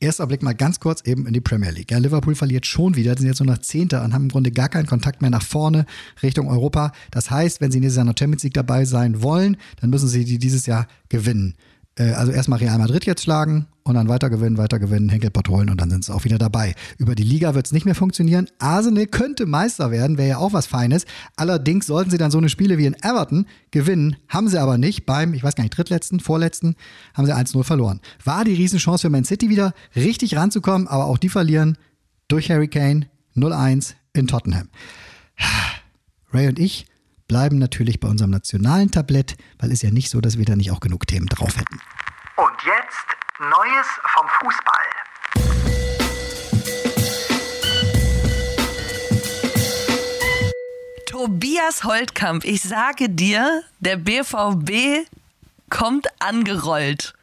erster Blick mal ganz kurz eben in die Premier League. Ja, Liverpool verliert schon wieder, sind jetzt nur noch Zehnter und haben im Grunde gar keinen Kontakt mehr nach vorne Richtung Europa. Das heißt, wenn sie Jahr noch Champions League dabei sein wollen, dann müssen sie die dieses Jahr gewinnen. Äh, also erstmal Real Madrid jetzt schlagen und dann weiter gewinnen, weiter gewinnen, Henkelpott holen und dann sind sie auch wieder dabei. Über die Liga wird es nicht mehr funktionieren. Arsenal könnte Meister werden, wäre ja auch was Feines. Allerdings sollten sie dann so eine Spiele wie in Everton gewinnen, haben sie aber nicht. Beim, ich weiß gar nicht, drittletzten, vorletzten, haben sie 1-0 verloren. War die Riesenchance für Man City wieder richtig ranzukommen, aber auch die verlieren durch Harry Kane 0-1 in Tottenham. Ray und ich bleiben natürlich bei unserem nationalen Tablett, weil es ja nicht so, dass wir da nicht auch genug Themen drauf hätten. Und jetzt Neues vom Fußball. Tobias Holtkamp, ich sage dir, der BVB kommt angerollt.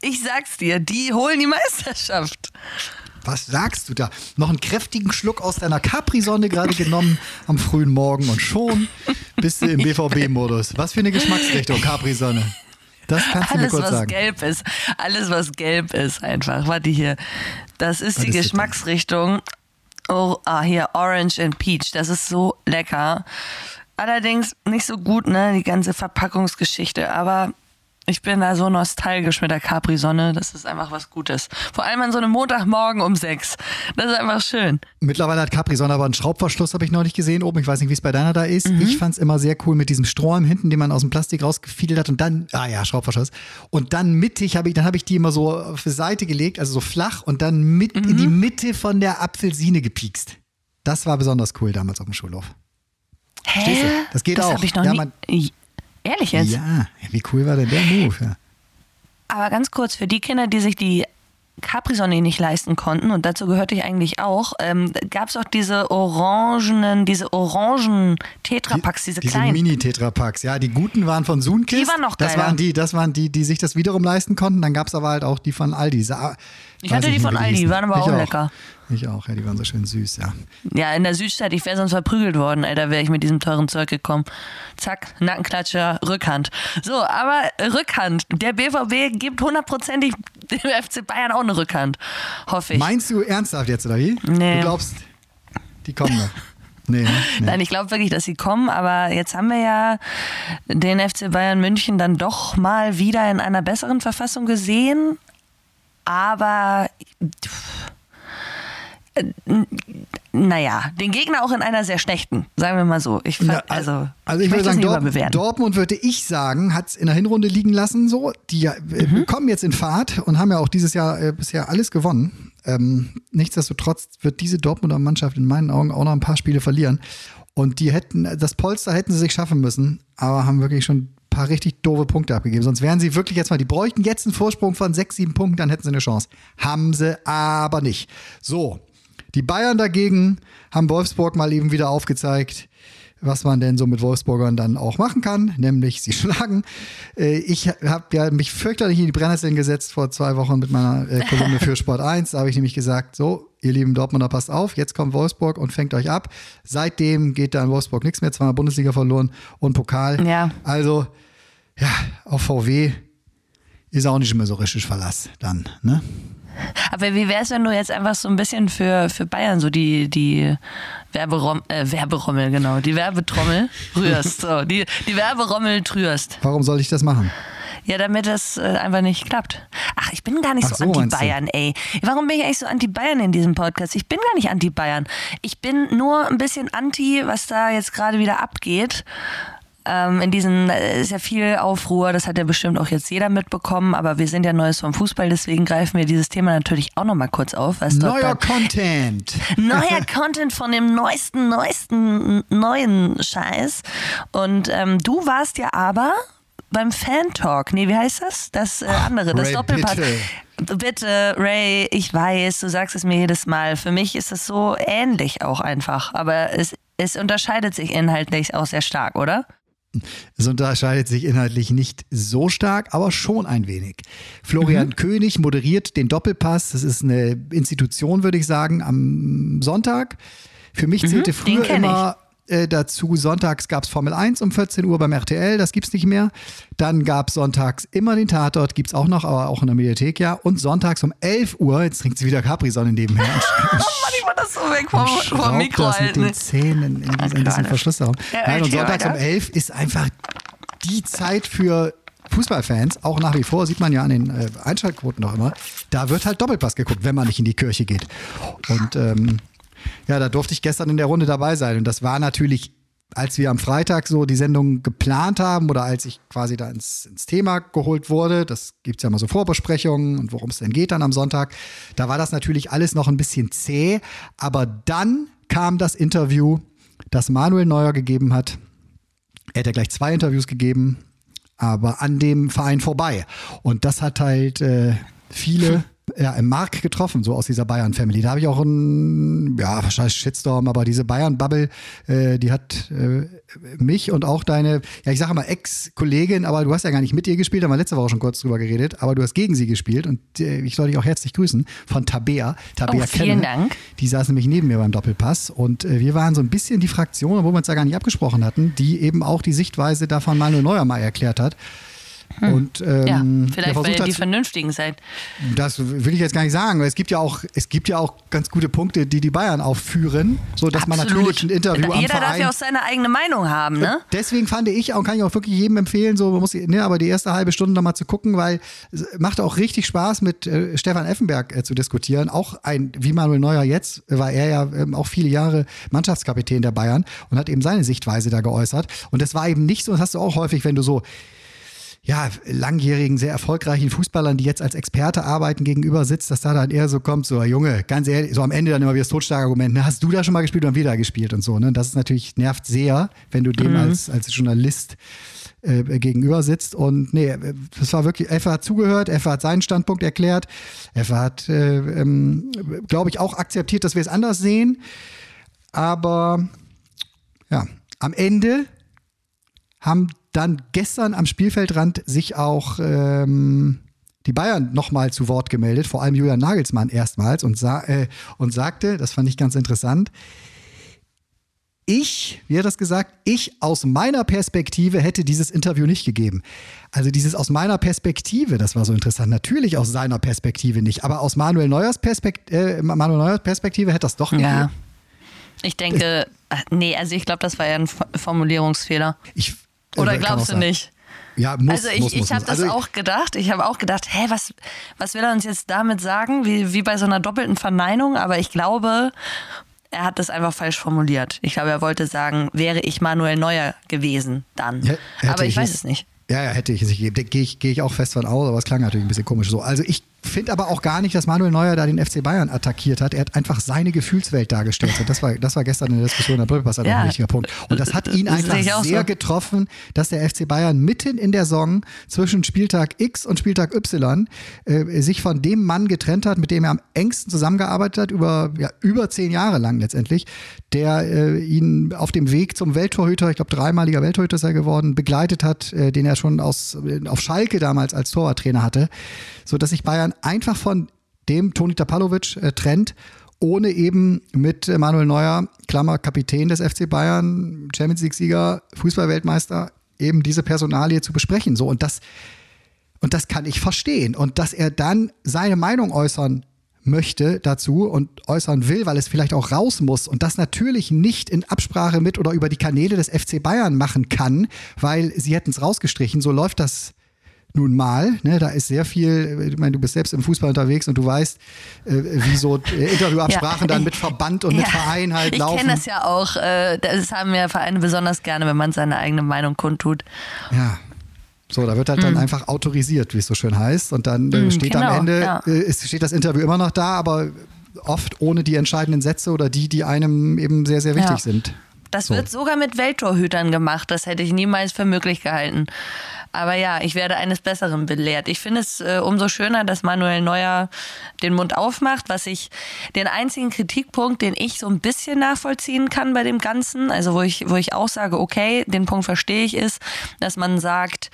Ich sag's dir, die holen die Meisterschaft. Was sagst du da? Noch einen kräftigen Schluck aus deiner Capri-Sonne gerade genommen am frühen Morgen und schon bist du im BVB-Modus. Was für eine Geschmacksrichtung, Capri-Sonne. Das kannst du alles, mir kurz was sagen. gelb ist. Alles, was gelb ist, einfach. Warte hier. Das ist Was die ist das Geschmacksrichtung. Oh, ah, hier, Orange and Peach. Das ist so lecker. Allerdings nicht so gut, ne, die ganze Verpackungsgeschichte. Aber ich bin da so nostalgisch mit der Capri-Sonne. Das ist einfach was Gutes. Vor allem an so einem Montagmorgen um sechs. Das ist einfach schön. Mittlerweile hat Capri-Sonne aber einen Schraubverschluss, habe ich noch nicht gesehen oben. Ich weiß nicht, wie es bei deiner da ist. Ich fand es immer sehr cool mit diesem Strohhalm hinten, den man aus dem Plastik rausgefiedelt hat und dann, ah ja, Schraubverschluss. Und dann mittig habe ich, dann habe ich die immer so auf die Seite gelegt, also so flach und dann mit in die Mitte von der Apfelsine gepiekst. Das war besonders cool damals auf dem Schulhof. Hä? Das geht auch. habe ich noch Ja, nie. Ehrlich jetzt? Ja, wie cool war denn der Move? Ja. Aber ganz kurz, für die Kinder, die sich die Capri-Sonne nicht leisten konnten, und dazu gehörte ich eigentlich auch, ähm, gab es auch diese orangenen, diese orangen Tetrapacks, diese, diese kleinen. Mini-Tetrapacks, ja, die guten waren von Sunkist. Die waren noch Das geiler. waren die, das waren die, die sich das wiederum leisten konnten. Dann gab es aber halt auch die von Aldi. Ich hatte die von Aldi, hießen. waren aber Ich auch lecker. Ich auch, ja, die waren so schön süß, ja. Ja, in der Südstadt, ich wäre sonst verprügelt worden, ey, da wäre ich mit diesem teuren Zeug gekommen. Zack, Nackenklatscher, Rückhand. So, aber Rückhand. Der BVB gibt hundertprozentig dem FC Bayern auch eine Rückhand. Hoffe ich. Meinst du ernsthaft jetzt, oder wie? Nee. Du glaubst, die kommen noch? Nee, ne? nee. Nein, ich glaube wirklich, dass sie kommen, aber jetzt haben wir ja den FC Bayern München dann doch mal wieder in einer besseren Verfassung gesehen. Aber äh, naja, den Gegner auch in einer sehr schlechten, sagen wir mal so. Ich fand, Na, also, also ich, möchte würde sagen, Dort. Dortmund würde ich sagen, hat es in der Hinrunde liegen lassen. So, die äh, Mhm. kommen jetzt in Fahrt und haben ja auch dieses Jahr äh, bisher alles gewonnen. Ähm, nichtsdestotrotz wird diese Dortmunder Mannschaft in meinen Augen auch noch ein paar Spiele verlieren. Und die hätten, das Polster hätten sie sich schaffen müssen, aber haben wirklich schon paar richtig doofe Punkte abgegeben. Sonst wären sie wirklich jetzt mal, die bräuchten jetzt einen Vorsprung von sechs, sieben Punkten, dann hätten sie eine Chance. Haben sie aber nicht. So, die Bayern dagegen haben Wolfsburg mal eben wieder aufgezeigt, was man denn so mit Wolfsburgern dann auch machen kann, nämlich sie schlagen. Äh, Ich habe ja mich fürchterlich in die Brennnesseln gesetzt vor zwei Wochen mit meiner äh, Kolumne für Sport 1. Da habe ich nämlich gesagt, so, ihr lieben Dortmunder, passt auf, jetzt kommt Wolfsburg und fängt euch ab. Seitdem geht da in Wolfsburg nichts mehr, zweimal Bundesliga verloren und Pokal. Ja. Also, ja, auf VW ist auch nicht mehr so richtig Verlass dann, ne? Aber wie wäre es, wenn du jetzt einfach so ein bisschen für, für Bayern so die, die Werberom äh, Werberommel, genau, die Werbetrommel rührst. So, die, die Werberommel rührst. Warum soll ich das machen? Ja, damit das äh, einfach nicht klappt. Ach, ich bin gar nicht Ach so, so, anti-Bayern, ey. Warum bin ich eigentlich so anti-Bayern in diesem Podcast? Ich bin gar nicht anti-Bayern. Ich bin nur ein bisschen anti, was da jetzt gerade wieder abgeht. Ähm, in diesen äh, ist ja viel Aufruhr, das hat ja bestimmt auch jetzt jeder mitbekommen, aber wir sind ja Neues vom Fußball, deswegen greifen wir dieses Thema natürlich auch nochmal kurz auf. Neuer Content. neuer Content von dem neuesten, neuesten, neuen Scheiß. Und ähm, du warst ja aber beim Fan Talk. Nee, wie heißt das? Das äh, andere, das Ray, Doppelpack. bitte. Bitte, Ray, ich weiß, du sagst es mir jedes Mal. Für mich ist es so ähnlich auch einfach. Aber es, es unterscheidet sich inhaltlich auch sehr stark, oder? Es unterscheidet sich inhaltlich nicht so stark, aber schon ein wenig. Florian Mhm. König moderiert den Doppelpass. Das ist eine Institution, würde ich sagen, am Sonntag. Für mich zählte Mhm, früher kenn ich. Äh, dazu sonntags gab es Formel 1 um 14 Uhr beim RTL, das gibt's nicht mehr. Dann gab es sonntags immer den Tatort, gibt's auch noch, aber auch in der Mediathek, ja. Und sonntags um 11 Uhr, jetzt trinkt sie wieder Capri-Sonne nebenher. oh Mann, ich war das so weg vom, vom Mikro das mit den Zähnen in, in, in diesem Verschlussraum. Ja, Nein, und sonntags um weiter. 11 ist einfach die Zeit für Fußballfans, auch nach wie vor, sieht man ja an den äh, Einschaltquoten noch immer, da wird halt Doppelpass geguckt, wenn man nicht in die Kirche geht. Und ähm, ja, da durfte ich gestern in der Runde dabei sein. Und das war natürlich, als wir am Freitag so die Sendung geplant haben oder als ich quasi da ins, ins Thema geholt wurde, das gibt es ja mal so Vorbesprechungen und worum es denn geht dann am Sonntag, da war das natürlich alles noch ein bisschen zäh. Aber dann kam das Interview, das Manuel Neuer gegeben hat. Er hat ja gleich zwei Interviews gegeben, aber an dem Verein vorbei. Und das hat halt äh, viele ja, im Mark getroffen, so aus dieser Bayern-Family. Da habe ich auch einen, ja, wahrscheinlich Shitstorm, aber diese Bayern-Bubble, äh, die hat äh, mich und auch deine, ja, ich sage mal Ex-Kollegin, aber du hast ja gar nicht mit ihr gespielt, da haben wir letzte Woche schon kurz drüber geredet, aber du hast gegen sie gespielt und äh, ich soll dich auch herzlich grüßen von Tabea. Tabea Oh, vielen Kenne. Dank. Die saß nämlich neben mir beim Doppelpass und äh, wir waren so ein bisschen die Fraktion, obwohl wir uns da gar nicht abgesprochen hatten, die eben auch die Sichtweise davon Manuel Neuer mal erklärt hat. Und ähm, Hm. Ja, vielleicht ihr hat die Vernünftigen seid. das will ich jetzt gar nicht sagen. weil Es gibt ja auch, es gibt ja auch ganz gute Punkte, die die Bayern aufführen, so dass man natürlich ein Interview Da- am Jeder darf Verein. ja auch seine eigene Meinung haben, ne? Deswegen fand ich auch, kann ich auch wirklich jedem empfehlen, so muss, ne, aber die erste halbe Stunde noch mal zu gucken, weil es macht auch richtig Spaß mit äh, Stefan Effenberg äh, zu diskutieren. Auch ein, wie Manuel Neuer jetzt, war er ja ähm, auch viele Jahre Mannschaftskapitän der Bayern und hat eben seine Sichtweise da geäußert. Und das war eben nicht so, das hast du auch häufig, wenn du so ja, langjährigen, sehr erfolgreichen Fußballern, die jetzt als Experte arbeiten, gegenüber sitzt, dass da dann eher so kommt, so, Junge, ganz ehrlich, so am Ende dann immer wieder das Totstarkargument, ne, hast du da schon mal gespielt und wieder gespielt und so, ne? Das ist natürlich, nervt sehr, wenn du dem als, als Journalist äh, gegenüber sitzt. Und nee, das war wirklich, Effe hat zugehört, Effe hat seinen Standpunkt erklärt, Effe hat, äh, ähm, glaube ich, auch akzeptiert, dass wir es anders sehen, aber ja, am Ende haben dann gestern am Spielfeldrand sich auch ähm, die Bayern nochmal zu Wort gemeldet, vor allem Julian Nagelsmann erstmals und, sa äh, und sagte, das fand ich ganz interessant, ich, wie hat das gesagt, ich aus meiner Perspektive hätte dieses Interview nicht gegeben. Also dieses aus meiner Perspektive, das war so interessant. Natürlich aus seiner Perspektive nicht, aber aus Manuel Neuers, Perspekt äh, Manuel Neuers Perspektive hätte das doch gegeben. Ja. Ich denke, ach, nee, also ich glaube, das war ja ein Formulierungsfehler. Ich, äh, Oder glaubst du sein. nicht? Ja, muss, Also ich, muss, ich habe das Also auch gedacht. Ich habe auch gedacht, hä, was, was will er uns jetzt damit sagen? Wie, wie bei so einer doppelten Verneinung. Aber ich glaube, er hat das einfach falsch formuliert. Ich glaube, er wollte sagen, wäre ich Manuel Neuer gewesen, dann. Ja, aber ich, ich weiß es- nicht. Ja, ja, hätte ich es nicht gegeben. Gehe ich, gehe ich auch fest von aus, aber es klang natürlich ein bisschen komisch so. Also ich finde aber auch gar nicht, dass Manuel Neuer da den FC Bayern attackiert hat. Er hat einfach seine Gefühlswelt dargestellt. Und das war, das war gestern in der Diskussion der Brillpass auch Ja. ein wichtiger Punkt. Und das hat ihn Das einfach sehr so. getroffen, dass der FC Bayern mitten in der Saison zwischen Spieltag X und Spieltag Y äh, sich von dem Mann getrennt hat, mit dem er am engsten zusammengearbeitet hat, über, ja, über zehn Jahre lang letztendlich, der äh, ihn auf dem Weg zum Welttorhüter, ich glaube dreimaliger Welttorhüter ist er geworden, begleitet hat, äh, den er schon aus, äh, auf Schalke damals als Torwarttrainer hatte, so dass sich Bayern einfach von dem Toni Tapalovic äh, trennt, ohne eben mit Manuel Neuer, Klammer Kapitän des FC Bayern, Champions League-Sieger, Fußballweltmeister, eben diese Personalie zu besprechen. So und das und das kann ich verstehen. Und dass er dann seine Meinung äußern möchte dazu und äußern will, weil es vielleicht auch raus muss und das natürlich nicht in Absprache mit oder über die Kanäle des FC Bayern machen kann, weil sie hätten es rausgestrichen. So läuft das nun mal. Ne? Da ist sehr viel, ich meine, du bist selbst im Fußball unterwegs und du weißt, äh, wie so äh, Interviewabsprachen dann mit Verband und mit Verein halt ich laufen. kenne das ja auch. äh, Das haben ja Vereine besonders gerne, wenn man seine eigene Meinung kundtut. Ja. So, da wird halt dann einfach autorisiert, wie es so schön heißt. Und dann äh, steht genau, am Ende, ja. äh, es steht das Interview immer noch da, aber oft ohne die entscheidenden Sätze oder die, die einem eben sehr, sehr wichtig Ja. sind. Das So. wird sogar mit Welttorhütern gemacht. Das hätte ich niemals für möglich gehalten. Aber ja, ich werde eines Besseren belehrt. Ich finde es äh, umso schöner, dass Manuel Neuer den Mund aufmacht, was ich den einzigen Kritikpunkt, den ich so ein bisschen nachvollziehen kann bei dem Ganzen, also wo ich, wo ich auch sage, okay, den Punkt verstehe ich, ist, dass man sagt,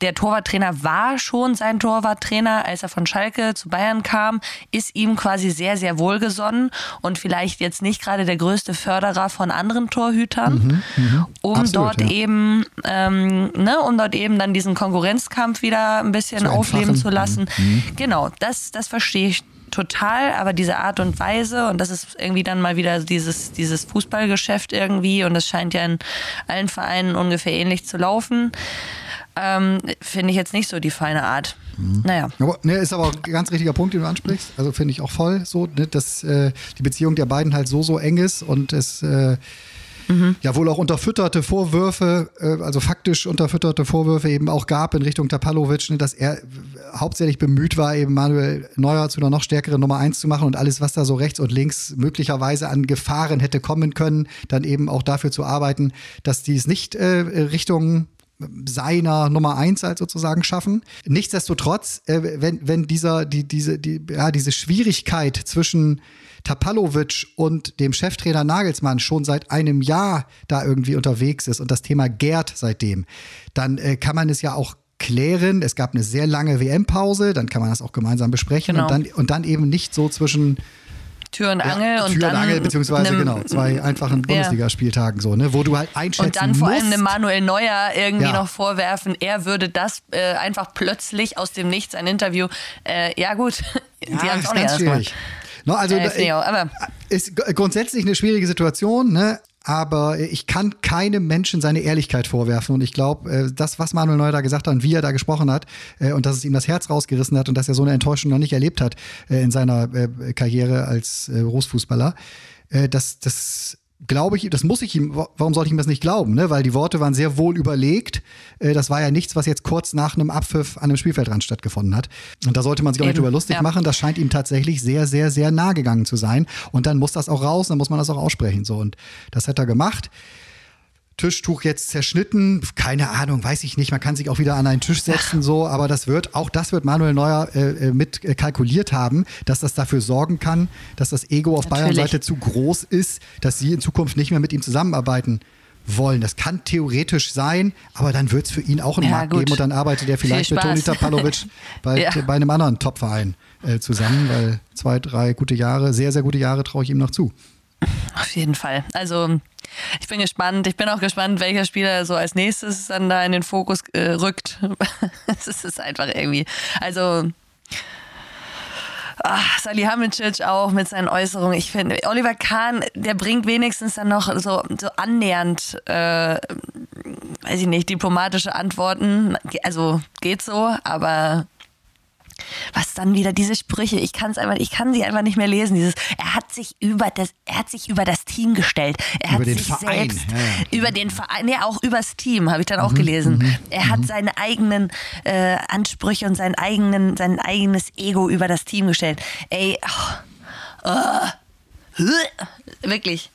der Torwarttrainer war schon sein Torwarttrainer, als er von Schalke zu Bayern kam, ist ihm quasi sehr, sehr wohlgesonnen und vielleicht jetzt nicht gerade der größte Förderer von anderen Torhütern. Torhütern, um Absolut, dort ja. eben, ähm, ne, um dort eben dann diesen Konkurrenzkampf wieder ein bisschen Zu aufleben entfachen. zu lassen. Genau, das, das verstehe ich total, aber diese Art und Weise und das ist irgendwie dann mal wieder dieses, dieses Fußballgeschäft irgendwie und das scheint ja in allen Vereinen ungefähr ähnlich zu laufen, ähm, finde ich jetzt nicht so die feine Art. Naja. Aber, ne, ist aber ein ganz richtiger Punkt, den du ansprichst. Also finde ich auch voll so, ne, dass äh, die Beziehung der beiden halt so, so eng ist und es äh, ja wohl auch unterfütterte Vorwürfe, äh, also faktisch unterfütterte Vorwürfe eben auch gab in Richtung Tapalovic, ne, dass er äh, hauptsächlich bemüht war, eben Manuel Neuer zu einer noch stärkeren Nummer eins zu machen und alles, was da so rechts und links möglicherweise an Gefahren hätte kommen können, dann eben auch dafür zu arbeiten, dass die es nicht äh, Richtung seiner Nummer eins halt sozusagen schaffen. Nichtsdestotrotz, wenn, wenn dieser, die, diese, die, ja, diese Schwierigkeit zwischen Tapalovic und dem Cheftrainer Nagelsmann schon seit einem Jahr da irgendwie unterwegs ist und das Thema gärt seitdem, dann äh, kann man es ja auch klären. Es gab eine sehr lange WM-Pause, dann kann man das auch gemeinsam besprechen Genau. und, dann, und dann eben nicht so zwischen Tür und Angel und Tür dann und Angel, beziehungsweise einem- genau, zwei einfachen Bundesligaspieltagen so, ne, wo du halt einschätzen Und dann vor allem musst, dem Manuel Neuer irgendwie Ja. noch vorwerfen, er würde das äh, einfach plötzlich aus dem Nichts ein Interview. Äh, ja gut, die Ja, haben es auch nicht schwierig. No, also Äh, ich auch, aber- ist grundsätzlich eine schwierige Situation, ne? Aber ich kann keinem Menschen seine Ehrlichkeit vorwerfen. Und ich glaube, äh, das, was Manuel Neuer da gesagt hat und wie er da gesprochen hat, äh, und dass es ihm das Herz rausgerissen hat und dass er so eine Enttäuschung noch nicht erlebt hat äh, in seiner äh, Karriere als äh, Berufsfußballer, äh, das, das glaube ich, das muss ich ihm, wa- warum sollte ich ihm das nicht glauben? Ne? Weil die Worte waren sehr wohl überlegt. Äh, das war ja nichts, was jetzt kurz nach einem Abpfiff an einem Spielfeldrand stattgefunden hat. Und da sollte man sich auch nicht drüber lustig ja. machen. Das scheint ihm tatsächlich sehr, sehr, sehr nah gegangen zu sein. Und dann muss das auch raus, dann muss man das auch aussprechen. So, und das hat er gemacht. Tischtuch jetzt zerschnitten, keine Ahnung, weiß ich nicht. Man kann sich auch wieder an einen Tisch setzen, so, aber das wird, auch das wird Manuel Neuer äh, äh, mit äh, kalkuliert haben, dass das dafür sorgen kann, dass das Ego auf Natürlich. Bayern-Seite zu groß ist, dass sie in Zukunft nicht mehr mit ihm zusammenarbeiten wollen. Das kann theoretisch sein, aber dann wird es für ihn auch einen Ja, Markt gut. geben und dann arbeitet er vielleicht Viel mit Toni. Tapalovic bald Ja. bei einem anderen Topverein äh, zusammen, weil zwei, drei gute Jahre, sehr, sehr gute Jahre traue ich ihm noch zu. Auf jeden Fall. Also ich bin gespannt. Ich bin auch gespannt, welcher Spieler so als nächstes dann da in den Fokus äh, rückt. Es ist einfach irgendwie. Also Ach, Salihamidzic auch mit seinen Äußerungen. Ich finde, Oliver Kahn, der bringt wenigstens dann noch so, so annähernd, äh, weiß ich nicht, diplomatische Antworten. Also geht so, aber was dann wieder diese Sprüche, ich kann es einfach, ich kann sie einfach nicht mehr lesen. Dieses, er hat sich über das, er hat sich über das Team gestellt. Er Über hat den sich Verein, selbst ja, ja. über den Verein, nee, auch übers Team, habe ich dann auch Mhm, gelesen. Er hat seine eigenen äh, Ansprüche und seinen eigenen, sein eigenes Ego über das Team gestellt. Ey, ah, huh, wirklich.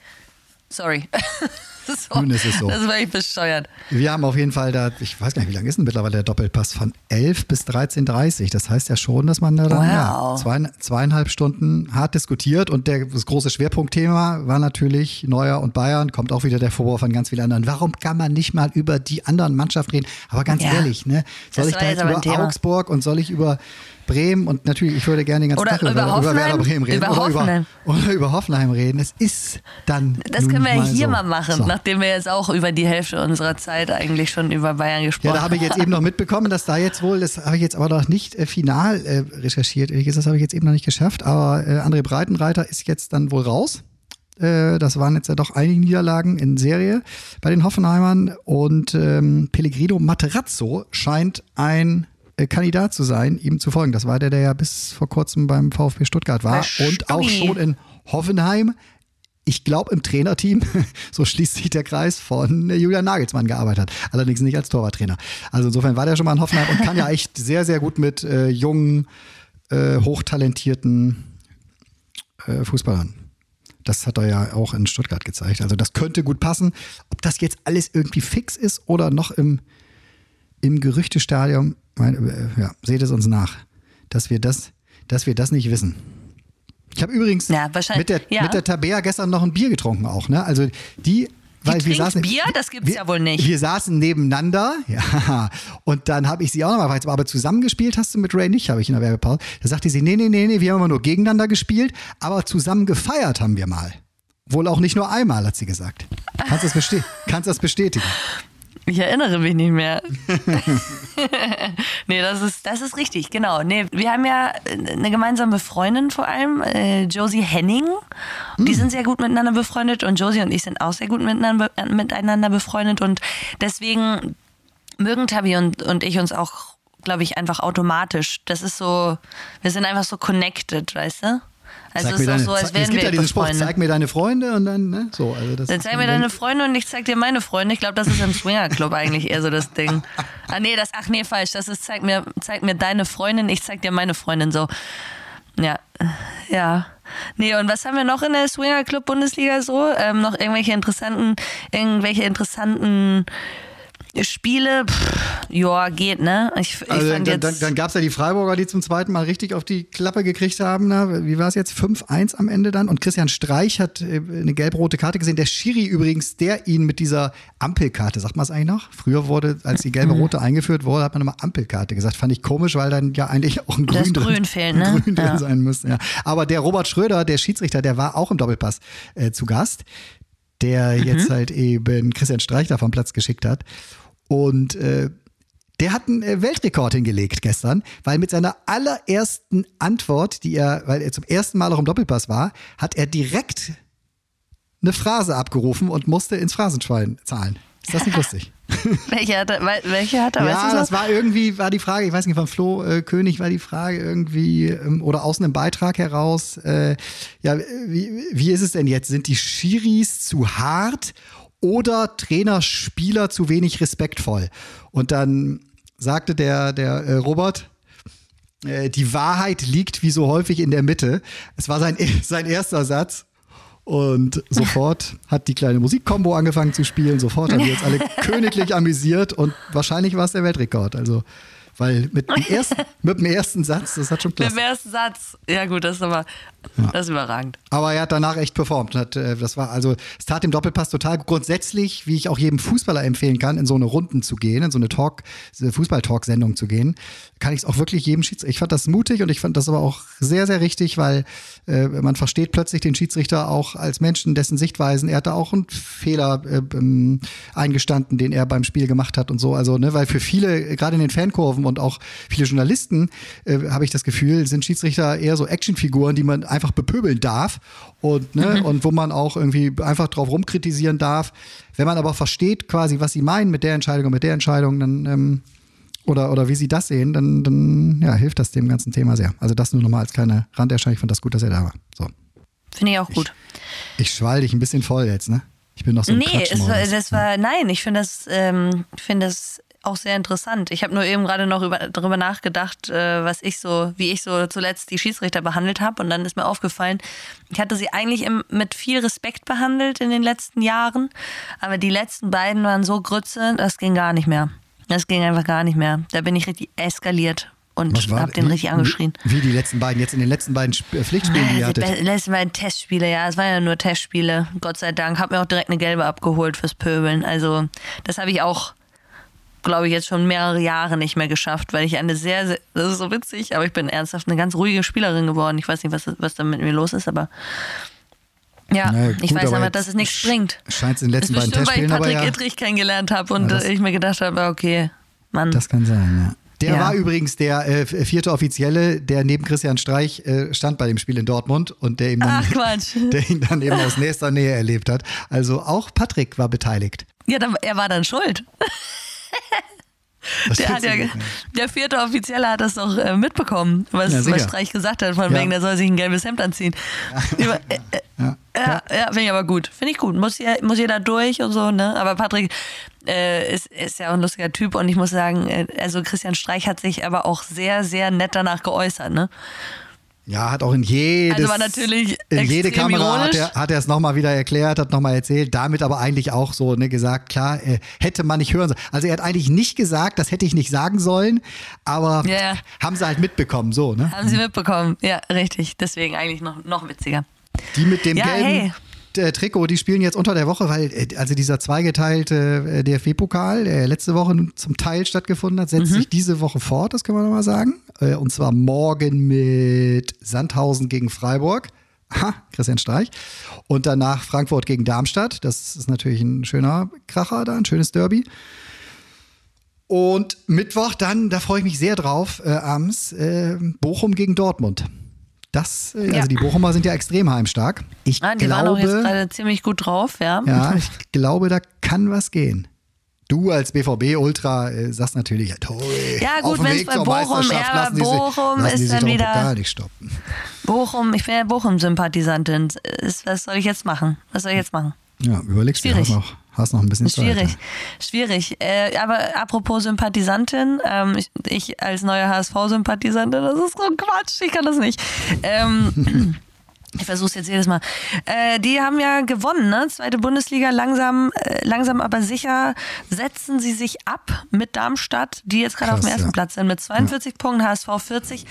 Sorry. So, Nun ist es so. das ist wirklich bescheuert. Wir haben auf jeden Fall da, ich weiß gar nicht, wie lange ist denn mittlerweile der Doppelpass? Von 11 bis 13.30 Das heißt ja schon, dass man da dann ja, Wow. zwei, zweieinhalb Stunden hart diskutiert und der, das große Schwerpunktthema war natürlich Neuer und Bayern. Kommt auch wieder der Vorwurf von ganz vielen anderen. Warum kann man nicht mal über die anderen Mannschaften reden? Aber ganz Ja. ehrlich, ne? Soll Das ich war da jetzt über. Augsburg und soll ich über Bremen und natürlich, ich würde gerne den ganzen Oder Tag über, über? Werder Bremen reden. Über oder, Hoffenheim. Über, oder über Hoffenheim reden. Es ist dann. Das können wir mal hier so. mal machen, So. nachdem wir jetzt auch über die Hälfte unserer Zeit eigentlich schon über Bayern gesprochen Ja, haben. da habe ich jetzt eben noch mitbekommen, dass da jetzt wohl, das habe ich jetzt aber noch nicht äh, final äh, recherchiert, das habe ich jetzt eben noch nicht geschafft, aber äh, André Breitenreiter ist jetzt dann wohl raus. Äh, das waren jetzt ja doch einige Niederlagen in Serie bei den Hoffenheimern und ähm, Pellegrino Materazzo scheint ein Kandidat zu sein, ihm zu folgen. Das war der, der ja bis vor kurzem beim VfB Stuttgart war und auch schon in Hoffenheim ich glaube, im Trainerteam, so schließt sich der Kreis, von äh, Julian Nagelsmann gearbeitet hat. Allerdings nicht als Torwarttrainer. Also insofern war der schon mal in Hoffenheim und kann ja echt sehr, sehr gut mit äh, jungen, äh, hochtalentierten äh, Fußballern. Das hat er ja auch in Stuttgart gezeigt. Also das könnte gut passen. Ob das jetzt alles irgendwie fix ist oder noch im, im Gerüchtestadium, mein, äh, ja, seht es uns nach, dass wir das, dass wir das nicht wissen. Ich habe übrigens Ja, mit der, ja. mit der Tabea gestern noch ein Bier getrunken auch. Ne? Also die, weil wir trinkt saßen, Bier? Das gibt's wir, ja wohl nicht. Wir saßen nebeneinander, ja, und dann habe ich sie auch nochmal gefragt, aber zusammengespielt hast du mit Ray nicht, habe ich in der Werbepause. Da sagte sie, nee, nee, nee, nee, wir haben immer nur gegeneinander gespielt, aber zusammen gefeiert haben wir mal. Wohl auch nicht nur einmal, hat sie gesagt. Kannst du das, besti kannst das bestätigen? Ich erinnere mich nicht mehr. nee, das ist, das ist richtig, genau. Nee, wir haben ja eine gemeinsame Freundin vor allem, äh, Josie Henning. Hm. Die sind sehr gut miteinander befreundet und Josie und ich sind auch sehr gut miteinander, miteinander befreundet und deswegen mögen Tabi und, und ich uns auch, glaube ich, einfach automatisch. Das ist so, wir sind einfach so connected, weißt du? Also Zeig es ist mir auch deine, so, als es wären gibt wir ja diesen Spruch, Freunde. zeig mir deine Freunde und dann, ne? So, also das Dann ist zeig mir deine Freunde und ich zeig dir meine Freunde. Ich glaube, das ist im Swingerclub eigentlich eher so das Ding. Ah nee, das ach nee, falsch. Das ist zeig mir zeig mir deine Freundin, ich zeig dir meine Freundin so. Ja. Ja. Nee, und was haben wir noch in der Swingerclub Bundesliga so? Ähm, noch irgendwelche interessanten irgendwelche interessanten Spiele, Pff, ja, geht, ne? Ich, ich Also dann, jetzt, dann, dann gab es ja die Freiburger, die zum zweiten Mal richtig auf die Klappe gekriegt haben. Na, wie war es jetzt? 5-1 am Ende dann. Und Christian Streich hat äh, eine gelb-rote Karte gesehen. Der Schiri übrigens, der ihn mit dieser Ampelkarte, sagt man es eigentlich noch? Früher wurde, als die gelbe-rote eingeführt wurde, hat man immer Ampelkarte gesagt. Fand ich komisch, weil dann ja eigentlich auch ein Das Grün, drin, Grün fehlt, ne? ein Grün drin Ja. sein müsste. Ja. Aber der Robert Schröder, der Schiedsrichter, der war auch im Doppelpass äh, zu Gast, der Mhm. jetzt halt eben Christian Streich da vom Platz geschickt hat. Und äh, der hat einen äh, Weltrekord hingelegt gestern, weil mit seiner allerersten Antwort, die er, weil er zum ersten Mal auch im Doppelpass war, hat er direkt eine Phrase abgerufen und musste ins Phrasenschwein zahlen. Ist das nicht lustig? welche hat er, welche hat er, weißt ja, du das so? war irgendwie, war die Frage, ich weiß nicht, von Flo äh, König war die Frage irgendwie, ähm, oder aus einem Beitrag heraus, äh, ja, wie, wie ist es denn jetzt? Sind die Schiris zu hart oder Trainer, Spieler zu wenig respektvoll? Und dann sagte der, der äh, Robert, äh, die Wahrheit liegt wie so häufig in der Mitte. Es war sein, sein erster Satz. Und sofort hat die kleine Musikkombo angefangen zu spielen. Sofort haben wir uns alle königlich amüsiert und wahrscheinlich war es der Weltrekord. Also, weil mit dem ersten, mit dem ersten Satz, das hat schon Mit dem ersten Satz. Ja, gut, das ist aber das ist überragend. Aber er hat danach echt performt. äh, das war also, es tat dem Doppelpass total grundsätzlich, wie ich auch jedem Fußballer empfehlen kann, in so eine Runden zu gehen, in so eine Talk, Fußball-Talk-Sendung zu gehen, kann ich es auch wirklich jedem Schiedsrichter. Ich fand das mutig und ich fand das aber auch sehr, sehr richtig, weil äh, man versteht plötzlich den Schiedsrichter auch als Menschen, dessen Sichtweisen. Er hat da auch einen Fehler äh, ähm, eingestanden, den er beim Spiel gemacht hat und so. Also, ne, weil für viele, äh, gerade in den Fankurven und auch viele Journalisten, äh, habe ich das Gefühl, sind Schiedsrichter eher so Actionfiguren, die man einfach bepöbeln darf und, ne, und wo man auch irgendwie einfach drauf rumkritisieren darf. Wenn man aber versteht quasi, was sie meinen mit der Entscheidung und mit der Entscheidung, dann ähm, oder, oder wie sie das sehen, dann, dann ja, hilft das dem ganzen Thema sehr. Also das nur nochmal als kleine Randerscheinung. Ich fand das gut, dass er da war. So. Finde ich auch gut. Ich schwall dich ein bisschen voll jetzt, ne? Ich bin noch so im Nee, war, das war, nein, ich finde das, ähm, finde das auch sehr interessant. Ich habe nur eben gerade noch über, darüber nachgedacht, äh, was ich so, wie ich so zuletzt die Schiedsrichter behandelt habe. Und dann ist mir aufgefallen, ich hatte sie eigentlich im, mit viel Respekt behandelt in den letzten Jahren. Aber die letzten beiden waren so Grütze, das ging gar nicht mehr. Das ging einfach gar nicht mehr. Da bin ich richtig eskaliert und habe den richtig angeschrien. Wie, die letzten beiden, jetzt in den letzten beiden äh, Pflichtspielen, die ihr Die hattet. be- letzten beiden Testspiele, ja, es waren ja nur Testspiele, Gott sei Dank. Hab mir auch direkt eine gelbe abgeholt fürs Pöbeln. Also, das habe ich auch, glaube ich, jetzt schon mehrere Jahre nicht mehr geschafft, weil ich eine sehr, sehr, das ist so witzig, aber ich bin ernsthaft eine ganz ruhige Spielerin geworden. Ich weiß nicht, was, was da mit mir los ist, aber ja, Na ich gut, weiß aber dass es nichts bringt. scheint's in den letzten das beiden bestimmt, weil ich Testspielen, aber Patrick ja. Ittrich kennengelernt habe und das- äh, ich mir gedacht habe, okay, Mann. Das kann sein, ja. Der Ja. war übrigens der äh, vierte Offizielle, der neben Christian Streich äh, stand bei dem Spiel in Dortmund und der ihm dann, Ach, Quatsch. der ihn dann eben aus nächster Nähe erlebt hat. Also auch Patrick war beteiligt. ja, dann, er war dann schuld. Der, ja, gut, der vierte Offizielle hat das doch äh, mitbekommen, was, Ja, was Streich gesagt hat, von Ja. wegen, der soll sich ein gelbes Hemd anziehen. Über, äh, äh, Ja. ja, ja finde ich aber gut. Finde ich gut. Muss, ja, muss jeder durch und so, ne? Aber Patrick äh, ist, ist ja auch ein lustiger Typ und ich muss sagen, äh, also Christian Streich hat sich aber auch sehr, sehr nett danach geäußert, ne? Ja, hat auch in jedes, Also war natürlich in jede Kamera hat er, hat er es nochmal wieder erklärt, hat nochmal erzählt, damit aber eigentlich auch so ne, gesagt, klar, äh, hätte man nicht hören sollen. Also er hat eigentlich nicht gesagt, das hätte ich nicht sagen sollen, aber Ja, ja. haben sie halt mitbekommen, so, ne? Haben Sie mitbekommen? Ja, richtig. Deswegen eigentlich noch, noch witziger. Die mit dem Ja, gelben hey. äh, Trikot, die spielen jetzt unter der Woche, weil äh, also dieser zweigeteilte äh, DFB-Pokal, der letzte Woche zum Teil stattgefunden hat, setzt Mhm. sich diese Woche fort, das können wir nochmal sagen. Äh, und zwar morgen mit Sandhausen gegen Freiburg. Ha, Christian Streich. Und danach Frankfurt gegen Darmstadt. Das ist natürlich ein schöner Kracher da, ein schönes Derby. Und Mittwoch dann, da freue ich mich sehr drauf, äh, abends, äh, Bochum gegen Dortmund. Das, äh, Ja. also die Bochumer sind ja extrem heimstark. Ich Ah, die waren auch jetzt glaube, gerade ziemlich gut drauf, ja. ja, ich glaube, da kann was gehen. Du als BVB-Ultra äh, sagst natürlich, ja, toll. Ja, gut, wenn's Weg bei Bochum- ja, sich- Bochum die ist sich dann wieder- gar nicht stoppen. Bochum, ich bin ja Bochum-Sympathisantin. Was soll ich jetzt machen? Was soll ich jetzt machen? Ja, überlegst du, Schwierig. hast noch, hast noch ein bisschen Ist schwierig, Zeit. schwierig. Äh, aber apropos Sympathisantin, ähm, ich, ich als neue HSV-Sympathisantin, das ist so Quatsch, ich kann das nicht. Ähm, ich versuche es jetzt jedes Mal. Äh, die haben ja gewonnen, ne? Zweite Bundesliga, langsam, äh, langsam aber sicher setzen sie sich ab mit Darmstadt, die jetzt gerade auf dem ersten ja. Platz sind mit 42 Punkten, HSV 40.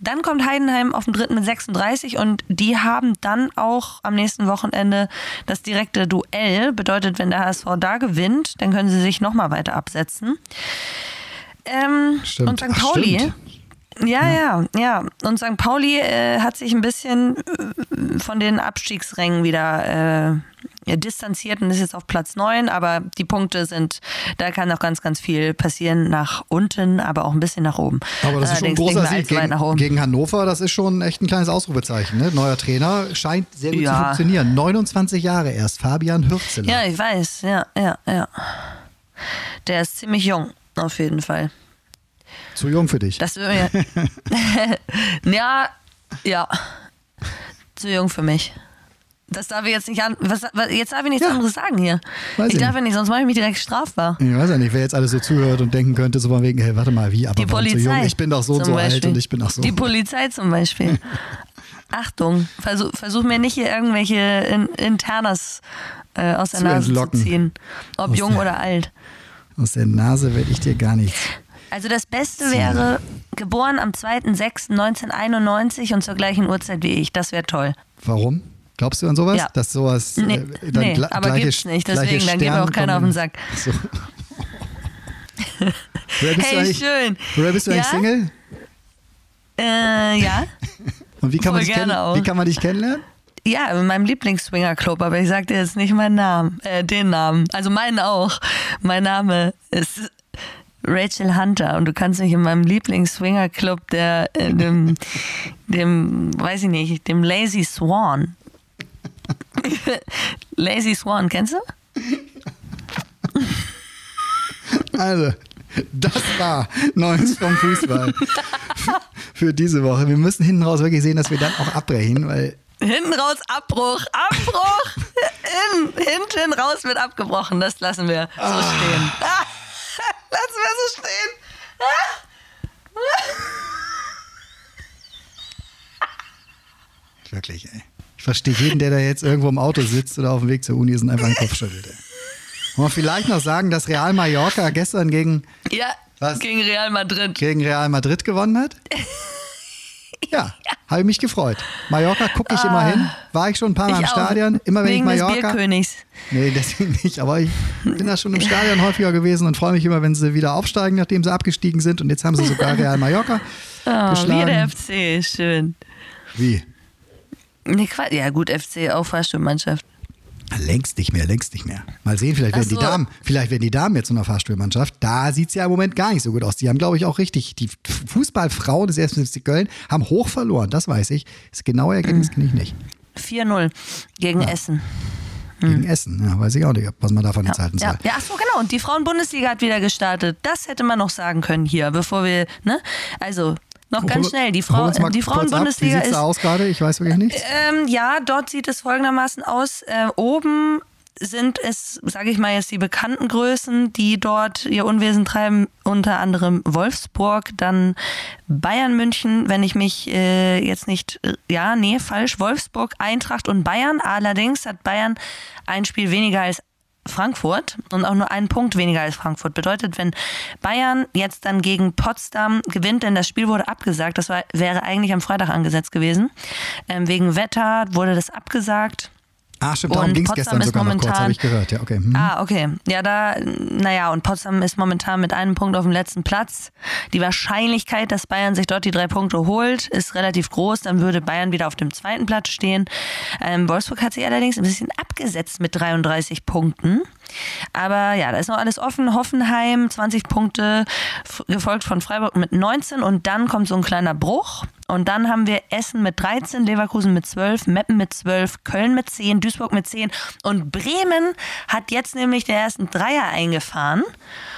Dann kommt Heidenheim auf dem dritten mit 36 und die haben dann auch am nächsten Wochenende das direkte Duell. Bedeutet, wenn der HSV da gewinnt, dann können sie sich nochmal weiter absetzen. Ähm. Und St. Ach, Pauli. stimmt. Ja, ja, ja. Und St. Pauli äh, hat sich ein bisschen äh, von den Abstiegsrängen wieder äh, distanziert und ist jetzt auf Platz 9, aber die Punkte sind, da kann noch ganz, ganz viel passieren nach unten, aber auch ein bisschen nach oben. Aber das ist schon ein großer Sieg gegen, oben. gegen Hannover. Das ist schon echt ein kleines Ausrufezeichen. Ne? Neuer Trainer scheint sehr gut zu Ja. funktionieren. 29 Jahre erst. Fabian Hürzeler. Ja, ich weiß, ja, ja, ja. Der ist ziemlich jung, auf jeden Fall. Zu jung für dich. Das würde mir. ja, ja. Zu jung für mich. Das darf ich jetzt nicht an. Was, was, jetzt darf ich nichts Ja. anderes sagen hier. Weiß ich ich darf ja nicht, sonst mache ich mich direkt strafbar. Ich weiß ja nicht, wer jetzt alles so zuhört und denken könnte, so von wegen, hey, warte mal, wie, aber Die Polizei. zu jung? Ich bin doch so und so alt Beispiel. und ich bin auch so. Die Polizei zum Beispiel. Achtung, versuch, versuch mir nicht hier irgendwelche in, Internas äh, aus der Zu Nase zu ziehen. Ob Aus jung der- oder alt. Aus der Nase werde ich dir gar nichts. Also das Beste wäre, geboren am 2.6.1991 und zur gleichen Uhrzeit wie ich. Das wäre toll. Warum? Glaubst du an sowas? Ja. Dass sowas Nee, äh, dann nee gla- aber gleiche, gibt's nicht. Deswegen, dann geht mir auch keiner auf den Sack. So. Woher bist du Hey, eigentlich, schön. Woher bist du eigentlich Ja? Single? Äh, ja. Und wie kann, man dich wie kann man dich kennenlernen? Ja, in meinem Lieblings-Swinger-Club, aber ich sag dir jetzt nicht meinen Namen, äh, den Namen. Also meinen auch. Mein Name ist Rachel Hunter und du kannst mich in meinem Lieblings-Swinger-Club, der, äh, dem, dem, weiß ich nicht, dem Lazy Swan. Lazy Swan, kennst du? Also, das war Neues vom Fußball für, diese Woche. Wir müssen hinten raus wirklich sehen, dass wir dann auch abbrechen, weil Hinten raus Abbruch, Abbruch. In, hinten raus wird abgebrochen. Das lassen wir so stehen. Ah, lassen wir so stehen. Wirklich, ey. Ich verstehe jeden, der da jetzt irgendwo im Auto sitzt oder auf dem Weg zur Uni ist und einfach einen Kopf schüttelt. Ey. Wollen wir vielleicht noch sagen, dass Real Mallorca gestern gegen, Ja, Was? gegen Real Madrid. gegen Real Madrid gewonnen hat? Ja, habe ich mich gefreut. Mallorca gucke ich immer hin. War ich schon ein paar Mal im Ah. Stadion. Immer wenn Wegen ich des Mallorca. Bierkönigs. Nee, deswegen nicht. Aber ich bin da schon im Stadion häufiger gewesen und freue mich immer, wenn sie wieder aufsteigen, nachdem sie abgestiegen sind. Und jetzt haben sie sogar Real Mallorca Oh, wie geschlagen. der FC, schön. Wie? Nee, Quatsch. Ja, gut, FC, auch Fahrstuhlmannschaft. Längst nicht mehr, längst nicht mehr. Mal sehen, vielleicht werden die so. Damen, vielleicht werden die Damen jetzt in der Fahrstuhlmannschaft. Da sieht es ja im Moment gar nicht so gut aus. Die haben, glaube ich, auch richtig, die Fußballfrauen des 1. FC Köln haben hoch verloren, das weiß ich. Das genaue Ergebnis kenne ich nicht. 4-0 gegen Essen. Gegen Essen, ja, weiß ich auch nicht, was man davon jetzt halten soll. Ja, ja, ach so, genau. Und die Frauen-Bundesliga hat wieder gestartet. Das hätte man noch sagen können hier, bevor wir, ne? Also, noch ganz Hol- schnell. Die, Frau, die kurz ab. Wie Frauen-Bundesliga ist. da aus gerade? Ich weiß wirklich nichts. Ähm, ja, dort sieht es folgendermaßen aus. Äh, oben sind es, sage ich mal jetzt, die bekannten Größen, die dort ihr Unwesen treiben, unter anderem Wolfsburg, dann Bayern München, wenn ich mich äh, jetzt nicht, äh, ja, nee, falsch, Wolfsburg, Eintracht und Bayern. Allerdings hat Bayern ein Spiel weniger als Frankfurt und auch nur einen Punkt weniger als Frankfurt. Bedeutet, wenn Bayern jetzt dann gegen Potsdam gewinnt, denn das Spiel wurde abgesagt, das war, wäre eigentlich am Freitag angesetzt gewesen. Ähm, wegen Wetter wurde das abgesagt. Ah, stimmt, darum ging es Potsdam gestern ist sogar noch kurz, momentan- habe ich gehört. Ja, okay. Hm. Ah, okay. Ja, da, naja, und Potsdam ist momentan mit einem Punkt auf dem letzten Platz. Die Wahrscheinlichkeit, dass Bayern sich dort die drei Punkte holt, ist relativ groß. Dann würde Bayern wieder auf dem zweiten Platz stehen. Ähm, Wolfsburg hat sich allerdings ein bisschen abgesetzt mit 33 Punkten. Aber ja, da ist noch alles offen. Hoffenheim 20 Punkte, gefolgt von Freiburg mit 19 und dann kommt so ein kleiner Bruch. Und dann haben wir Essen mit 13, Leverkusen mit 12, Meppen mit 12, Köln mit 10, Duisburg mit 10 und Bremen hat jetzt nämlich den ersten Dreier eingefahren.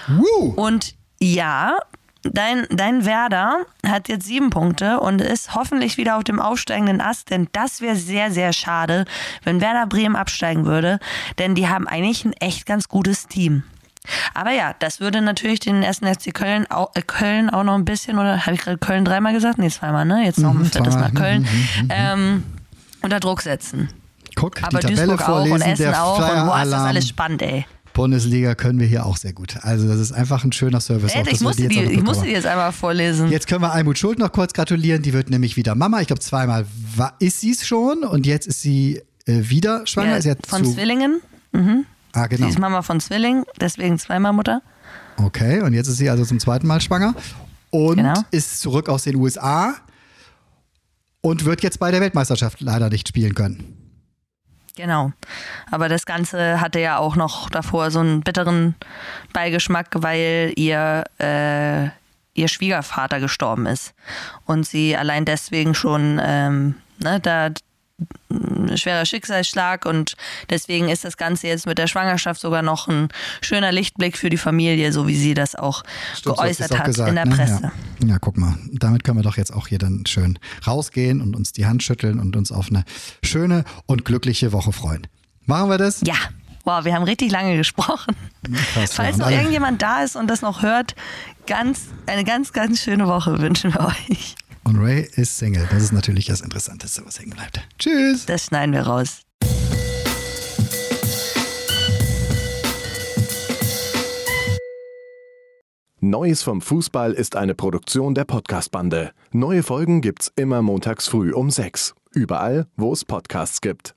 Woo. Und ja, dein, dein Werder hat jetzt sieben Punkte und ist hoffentlich wieder auf dem aufsteigenden Ast, denn das wäre sehr, sehr schade, wenn Werder Bremen absteigen würde, denn die haben eigentlich ein echt ganz gutes Team. Aber ja, das würde natürlich den ersten FC Köln auch, äh, Köln auch noch ein bisschen, oder habe ich gerade Köln dreimal gesagt? Nee, zweimal, ne? Jetzt noch ein viertes zweimal. Mal Köln. Ähm, unter Druck setzen. Guck, Aber die Tabelle Duisburg auch vorlesen, und Essen auch. Und boah, ist das alles spannend, ey. Bundesliga können wir hier auch sehr gut. Also das ist einfach ein schöner Service. auch, Echt, dass ich musste, jetzt die, auch noch ich musste die jetzt einmal vorlesen. Jetzt können wir Almut Schuld noch kurz gratulieren. Die wird nämlich wieder Mama. Ich glaube, zweimal war, ist sie es schon und jetzt ist sie äh, wieder schwanger. Ja, ist ja von zu, Zwillingen. Ah, genau. Sie ist Mama von Zwilling, deswegen zweimal Mutter. Okay, und jetzt ist sie also zum zweiten Mal schwanger und Genau. ist zurück aus den USA und wird jetzt bei der Weltmeisterschaft leider nicht spielen können. Genau. Aber das Ganze hatte ja auch noch davor so einen bitteren Beigeschmack, weil ihr, äh, ihr Schwiegervater gestorben ist. Und sie allein deswegen schon, ähm, ne, da ein schwerer Schicksalsschlag und deswegen ist das Ganze jetzt mit der Schwangerschaft sogar noch ein schöner Lichtblick für die Familie, so wie sie das auch Stimmt, geäußert auch hat gesagt, in der ne? Presse. Ja. ja, guck mal. Damit können wir doch jetzt auch hier dann schön rausgehen und uns die Hand schütteln und uns auf eine schöne und glückliche Woche freuen. Machen wir das? Ja. Wow, wir haben richtig lange gesprochen. Krass, Falls noch irgendjemand da ist und das noch hört, ganz, eine ganz, ganz schöne Woche wünschen wir euch. Und Ray ist Single. Das ist natürlich das Interessanteste, was hängen bleibt. Tschüss. Das schneiden wir raus. Neues vom Fußball ist eine Produktion der Podcast-Bande. Neue Folgen gibt's immer montags früh um sechs. Überall, wo es Podcasts gibt.